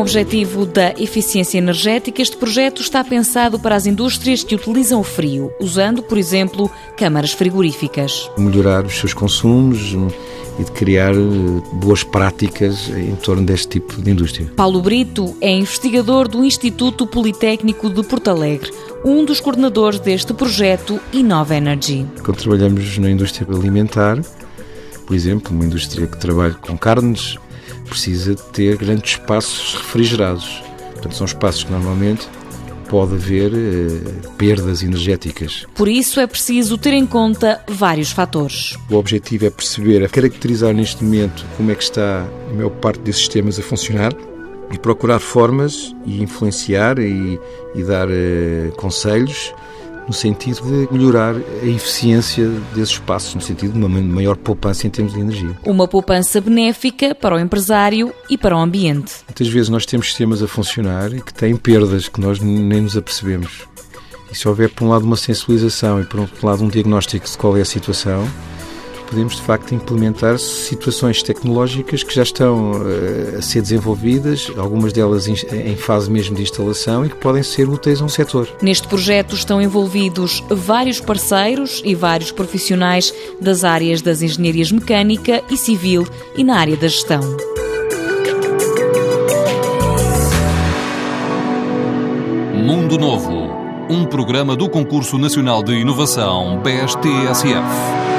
objetivo da eficiência energética, este projeto está pensado para as indústrias que utilizam o frio, usando, por exemplo, câmaras frigoríficas. Melhorar os seus consumos e de criar eh, boas práticas em torno deste tipo de indústria. Paulo Brito é investigador do Instituto Politécnico de Porto Alegre, um dos coordenadores deste projeto Innova Energy. Quando trabalhamos na indústria alimentar, por exemplo, uma indústria que trabalha com carnes, precisa ter grandes espaços refrigerados. Portanto, são espaços que normalmente pode haver eh, perdas energéticas. Por isso é preciso ter em conta vários fatores. O objetivo é perceber, é caracterizar neste momento como é que está a maior parte desses sistemas a funcionar e procurar formas e influenciar e, e dar eh, conselhos no sentido de melhorar a eficiência desses espaços, no sentido de uma maior poupança em termos de energia. Uma poupança benéfica para o empresário e para o ambiente. Muitas vezes nós temos sistemas a funcionar e que têm perdas que nós nem nos apercebemos. E se houver, por um lado, uma sensibilização e, por outro lado, um diagnóstico de qual é a situação, podemos de facto implementar situações tecnológicas que já estão uh, a ser desenvolvidas, algumas delas em fase mesmo de instalação e que podem ser úteis a um setor. Neste projeto estão envolvidos vários parceiros e vários profissionais das áreas das engenharias mecânica e civil e na área da gestão. Mundo Novo, um programa do Concurso Nacional de Inovação BSTSF.